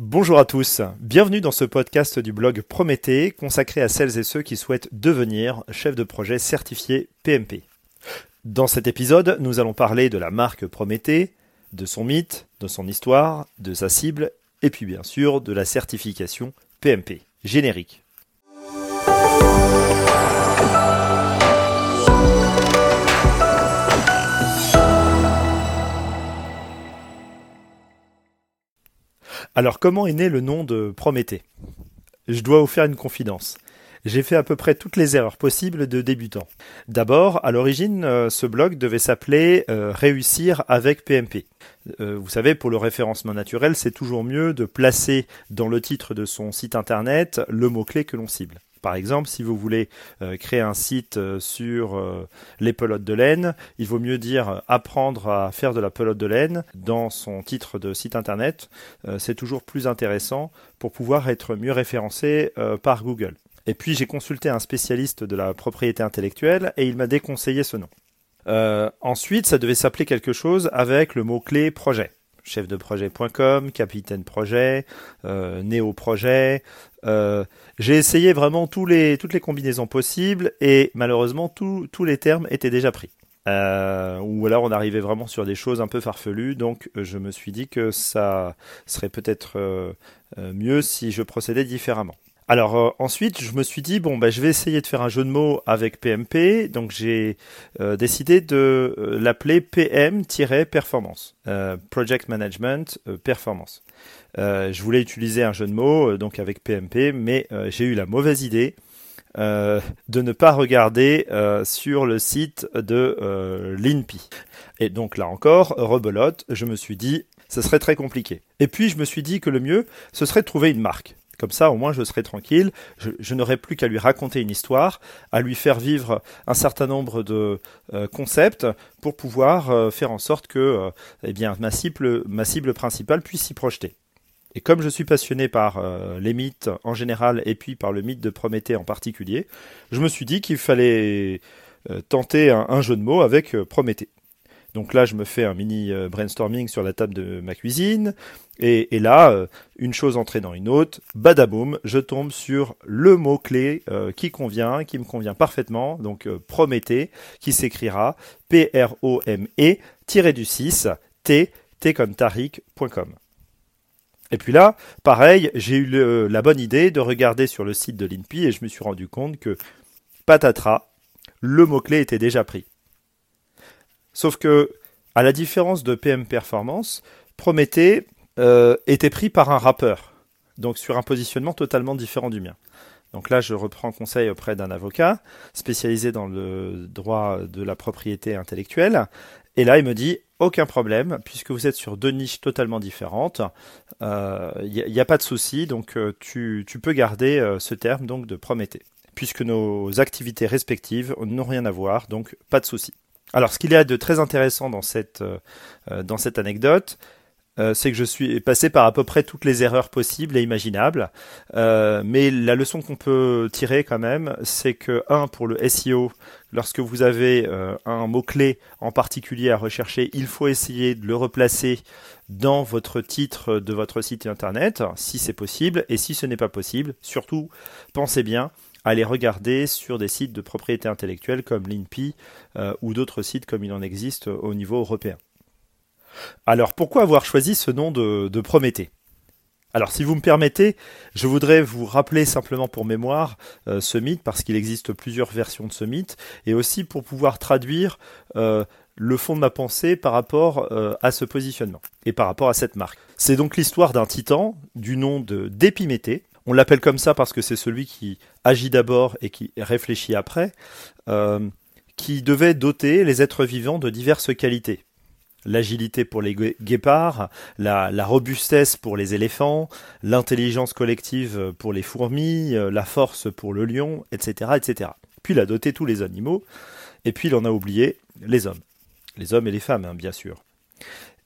Bonjour à tous, bienvenue dans ce podcast du blog Prométhée consacré à celles et ceux qui souhaitent devenir chef de projet certifié PMP. Dans cet épisode, nous allons parler de la marque Prométhée, de son mythe, de son histoire, de sa cible et puis bien sûr de la certification PMP. Générique. Alors comment est né le nom de Prométhée? Je dois vous faire une confidence. J'ai fait à peu près toutes les erreurs possibles de débutant. D'abord, à l'origine, euh, ce blog devait s'appeler euh, Réussir avec PMP. Euh, vous savez, pour le référencement naturel, c'est toujours mieux de placer dans le titre de son site internet le mot-clé que l'on cible. Par exemple, si vous voulez euh, créer un site euh, sur euh, les pelotes de laine, il vaut mieux dire apprendre à faire de la pelote de laine dans son titre de site internet. c'est toujours plus intéressant pour pouvoir être mieux référencé par Google. Et puis j'ai consulté un spécialiste de la propriété intellectuelle et il m'a déconseillé ce nom. ensuite, ça devait s'appeler quelque chose avec le mot-clé projet chef de projet.com, capitaine projet, euh, néo projet. Euh, j'ai essayé vraiment toutes les combinaisons possibles et malheureusement tous les termes étaient déjà pris. Euh, ou alors on arrivait vraiment sur des choses un peu farfelues, donc je me suis dit que ça serait peut-être mieux si je procédais différemment. Alors euh, ensuite, je me suis dit bon bah je vais essayer de faire un jeu de mots avec PMP, donc j'ai euh, décidé de euh, l'appeler PM-performance, Project Management Performance. je voulais utiliser un jeu de mots donc avec PMP, mais j'ai eu la mauvaise idée de ne pas regarder sur le site de l'INPI. Et donc là encore, rebelote, je me suis dit ce serait très compliqué. Et puis je me suis dit que le mieux, ce serait de trouver une marque. Comme ça, au moins, je serai tranquille. Je, n'aurai plus qu'à lui raconter une histoire, à lui faire vivre un certain nombre de euh, concepts pour pouvoir euh, faire en sorte que euh, eh bien, ma, cible, ma cible principale puisse s'y projeter. Et comme je suis passionné par les mythes en général et puis par le mythe de Prométhée en particulier, je me suis dit qu'il fallait tenter un, jeu de mots avec Prométhée. Donc là, je me fais un mini euh, brainstorming sur la table de ma cuisine. Et, là, euh, une chose entraînant une autre, badaboum, je tombe sur le mot-clé euh, qui convient, qui me convient parfaitement. Donc Prométhée, qui s'écrira P-R-O-M-E, tiré du 6, T, T comme Tariq.com. Et puis là, pareil, j'ai eu la bonne idée de regarder sur le site de l'INPI et je me suis rendu compte que patatras, le mot-clé était déjà pris. Sauf que, à la différence de PM Performance, Prométhée euh, était pris par un rappeur, donc sur un positionnement totalement différent du mien. Donc là, je reprends conseil auprès d'un avocat spécialisé dans le droit de la propriété intellectuelle. Et là, il me dit aucun problème, puisque vous êtes sur deux niches totalement différentes. Il euh, n'y a, pas de souci, donc euh, tu, tu, peux garder ce terme donc de Prométhée, puisque nos activités respectives n'ont rien à voir, donc pas de souci. Alors, ce qu'il y a de très intéressant dans cette, euh, euh, anecdote, euh, c'est que je suis passé par à peu près toutes les erreurs possibles et imaginables. mais la leçon qu'on peut tirer quand même, c'est que, un, pour le SEO, lorsque vous avez un mot-clé en particulier à rechercher, il faut essayer de le replacer dans votre titre de votre site internet, si c'est possible. Et si ce n'est pas possible, surtout, pensez bien aller regarder sur des sites de propriété intellectuelle comme l'INPI euh, ou d'autres sites comme il en existe au niveau européen. Alors pourquoi avoir choisi ce nom de, Prométhée? Alors si vous me permettez, je voudrais vous rappeler simplement pour mémoire euh, ce mythe, parce qu'il existe plusieurs versions de ce mythe, et aussi pour pouvoir traduire euh, le fond de ma pensée par rapport à ce positionnement, et par rapport à cette marque. C'est donc l'histoire d'un titan du nom de d'Épiméthée, on l'appelle comme ça parce que c'est celui qui agit d'abord et qui réfléchit après, euh, qui devait doter les êtres vivants de diverses qualités. L'agilité pour les guépards, la, robustesse pour les éléphants, l'intelligence collective pour les fourmis, euh, la force pour le lion, etc., etc. Puis il a doté tous les animaux, et puis il en a oublié les hommes. Les hommes et les femmes, hein, bien sûr.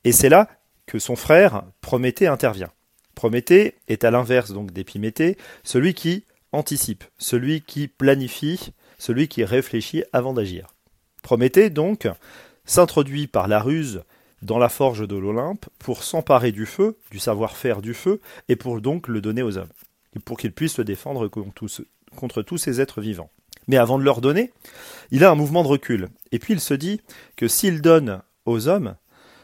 Et c'est là que son frère, Prométhée, intervient. Prométhée est à l'inverse donc d'Épiméthée, celui qui anticipe, celui qui planifie, celui qui réfléchit avant d'agir. Prométhée donc s'introduit par la ruse dans la forge de l'Olympe pour s'emparer du feu, du savoir-faire du feu, et pour donc le donner aux hommes, pour qu'ils puissent le défendre contre tous ces êtres vivants. Mais avant de leur donner, il a un mouvement de recul. Et puis il se dit que s'il donne aux hommes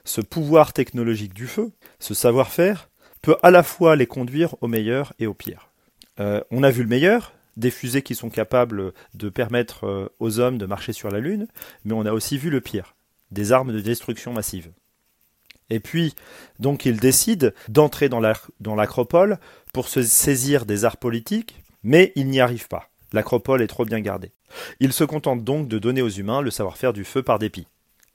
ce pouvoir technologique du feu, ce savoir-faire, peut à la fois les conduire au meilleur et au pire. Euh, on a vu le meilleur, des fusées qui sont capables de permettre euh, aux hommes de marcher sur la Lune, mais on a aussi vu le pire, des armes de destruction massive. Et puis, donc, il décide d'entrer dans l'acropole pour se saisir des arts politiques, mais il n'y arrive pas. L'acropole est trop bien gardée. Il se contente donc de donner aux humains le savoir-faire du feu par dépit.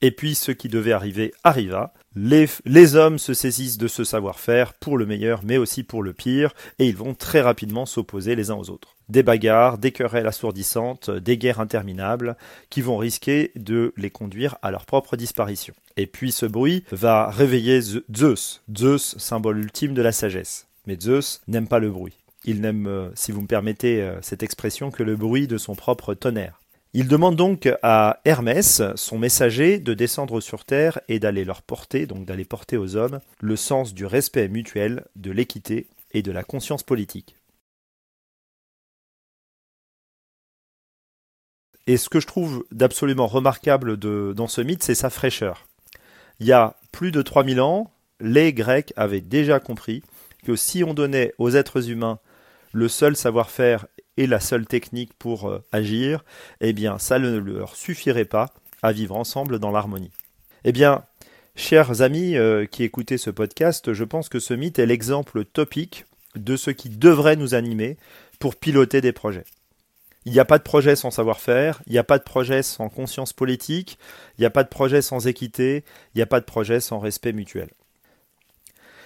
Et puis ce qui devait arriver arriva. Les, hommes se saisissent de ce savoir-faire pour le meilleur mais aussi pour le pire, et ils vont très rapidement s'opposer les uns aux autres. Des bagarres, des querelles assourdissantes, des guerres interminables, qui vont risquer de les conduire à leur propre disparition. Et puis ce bruit va réveiller Zeus, Zeus, symbole ultime de la sagesse. Mais Zeus n'aime pas le bruit. Il n'aime, euh, si vous me permettez euh, cette expression, que le bruit de son propre tonnerre. Il demande donc à Hermès, son messager, de descendre sur terre et d'aller leur porter, donc d'aller porter aux hommes, le sens du respect mutuel, de l'équité et de la conscience politique. Et ce que je trouve d'absolument remarquable dans ce mythe, c'est sa fraîcheur. Il y a plus de 3000 ans, les Grecs avaient déjà compris que si on donnait aux êtres humains le seul savoir-faire et la seule technique pour euh, agir, eh bien, ça ne leur suffirait pas à vivre ensemble dans l'harmonie. Eh bien, chers amis euh, qui écoutez ce podcast, je pense que ce mythe est l'exemple topique de ce qui devrait nous animer pour piloter des projets. Il n'y a pas de projet sans savoir-faire, il n'y a pas de projet sans conscience politique, il n'y a pas de projet sans équité, il n'y a pas de projet sans respect mutuel.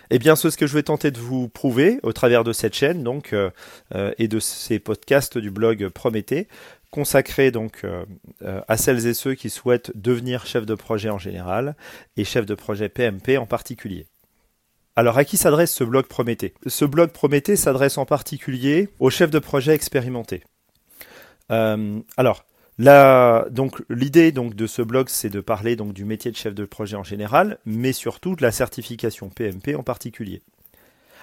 Eh bien, c'est ce que je vais tenter de vous prouver au travers de cette chaîne donc euh, euh, et de ces podcasts du blog Prométhée, consacrés donc euh, à celles et ceux qui souhaitent devenir chef de projet en général et chef de projet PMP en particulier. Alors, à qui s'adresse ce blog Prométhée? Ce blog Prométhée s'adresse en particulier aux chefs de projet expérimentés. alors, donc l'idée donc de ce blog, c'est de parler donc du métier de chef de projet en général, mais surtout de la certification PMP en particulier.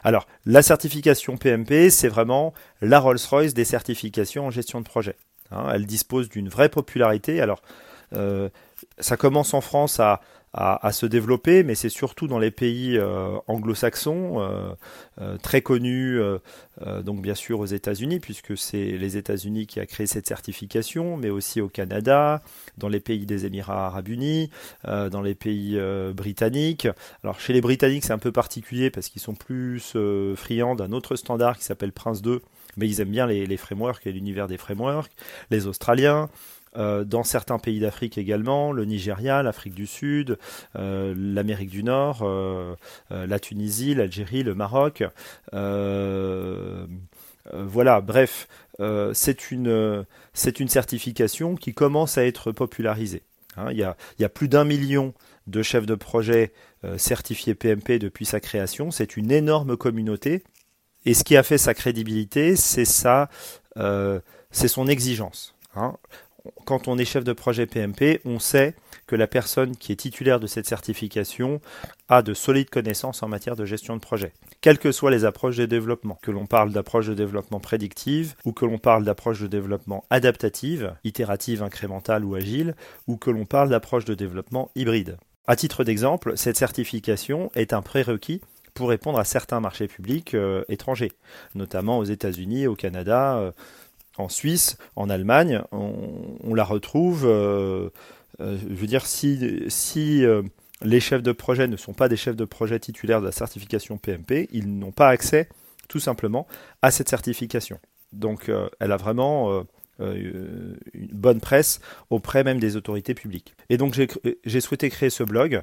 Alors, la certification PMP, c'est vraiment la Rolls-Royce des certifications en gestion de projet. Hein. elle dispose d'une vraie popularité. Alors, euh, ça commence en France à, se développer, mais c'est surtout dans les pays euh, anglo-saxons, euh, euh, très connus, donc bien sûr aux États-Unis, puisque c'est les États-Unis qui a créé cette certification, mais aussi au Canada, dans les pays des Émirats arabes unis, dans les pays britanniques. Alors chez les Britanniques, c'est un peu particulier parce qu'ils sont plus friands d'un autre standard qui s'appelle Prince 2 mais ils aiment bien les frameworks et l'univers des frameworks. Les Australiens, euh, dans certains pays d'Afrique également, le Nigeria, l'Afrique du Sud, euh, l'Amérique du Nord, euh, la Tunisie, l'Algérie, le Maroc. voilà, bref, c'est une, certification qui commence à être popularisée. Hein. il, y a, plus d'un million de chefs de projet certifiés PMP depuis sa création. C'est une énorme communauté. Et ce qui a fait sa crédibilité, c'est ça, son exigence. Hein quand on est chef de projet PMP, on sait que la personne qui est titulaire de cette certification a de solides connaissances en matière de gestion de projet. Quelles que soient les approches de développement, que l'on parle d'approche de développement prédictive, ou que l'on parle d'approche de développement adaptative, itérative, incrémentale ou agile, ou que l'on parle d'approche de développement hybride. À titre d'exemple, cette certification est un prérequis pour répondre à certains marchés publics euh, étrangers, notamment aux États-Unis, au Canada, euh, en Suisse, en Allemagne, on, la retrouve. Euh, euh, je veux dire, si, euh, les chefs de projet ne sont pas des chefs de projet titulaires de la certification PMP, ils n'ont pas accès tout simplement à cette certification. Donc elle a vraiment une bonne presse auprès même des autorités publiques. Et donc j'ai souhaité créer ce blog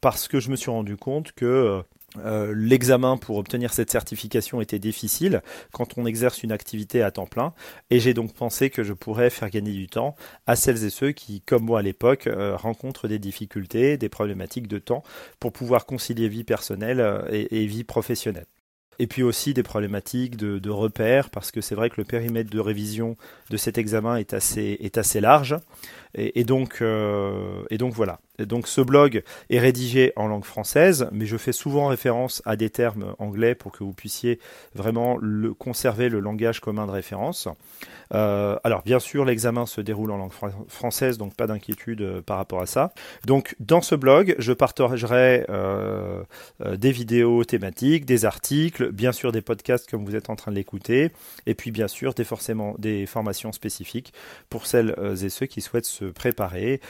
parce que je me suis rendu compte que euh, l'examen pour obtenir cette certification était difficile quand on exerce une activité à temps plein et j'ai donc pensé que je pourrais faire gagner du temps à celles et ceux qui, comme moi à l'époque, euh, rencontrent des difficultés, des problématiques de temps pour pouvoir concilier vie personnelle euh, et, vie professionnelle. Et puis aussi des problématiques de, repères, parce que c'est vrai que le périmètre de révision de cet examen est assez, est assez large. Et, donc, et donc voilà. Donc ce blog est rédigé en langue française, mais je fais souvent référence à des termes anglais pour que vous puissiez vraiment conserver le langage commun de référence. Euh, alors bien sûr, l'examen se déroule en langue française, donc pas d'inquiétude euh, par rapport à ça. Donc dans ce blog, je partagerai euh, des vidéos thématiques, des articles, bien sûr des podcasts comme vous êtes en train de l'écouter, et puis bien sûr des, forcément, des formations spécifiques pour celles et ceux qui souhaitent se préparer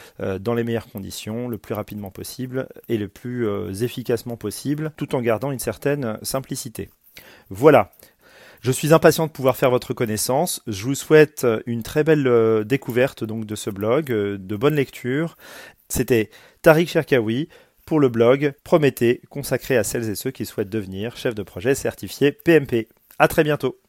dans les meilleures conditions, le plus rapidement possible et le plus efficacement possible, tout en gardant une certaine simplicité. Voilà, je suis impatient de pouvoir faire votre connaissance. Je vous souhaite euh, une très belle euh, découverte donc de ce blog, euh, de bonnes lectures. C'était Tariq Cherkaoui pour le blog Prométhée, consacré à celles et ceux qui souhaitent devenir chef de projet certifié PMP. À très bientôt.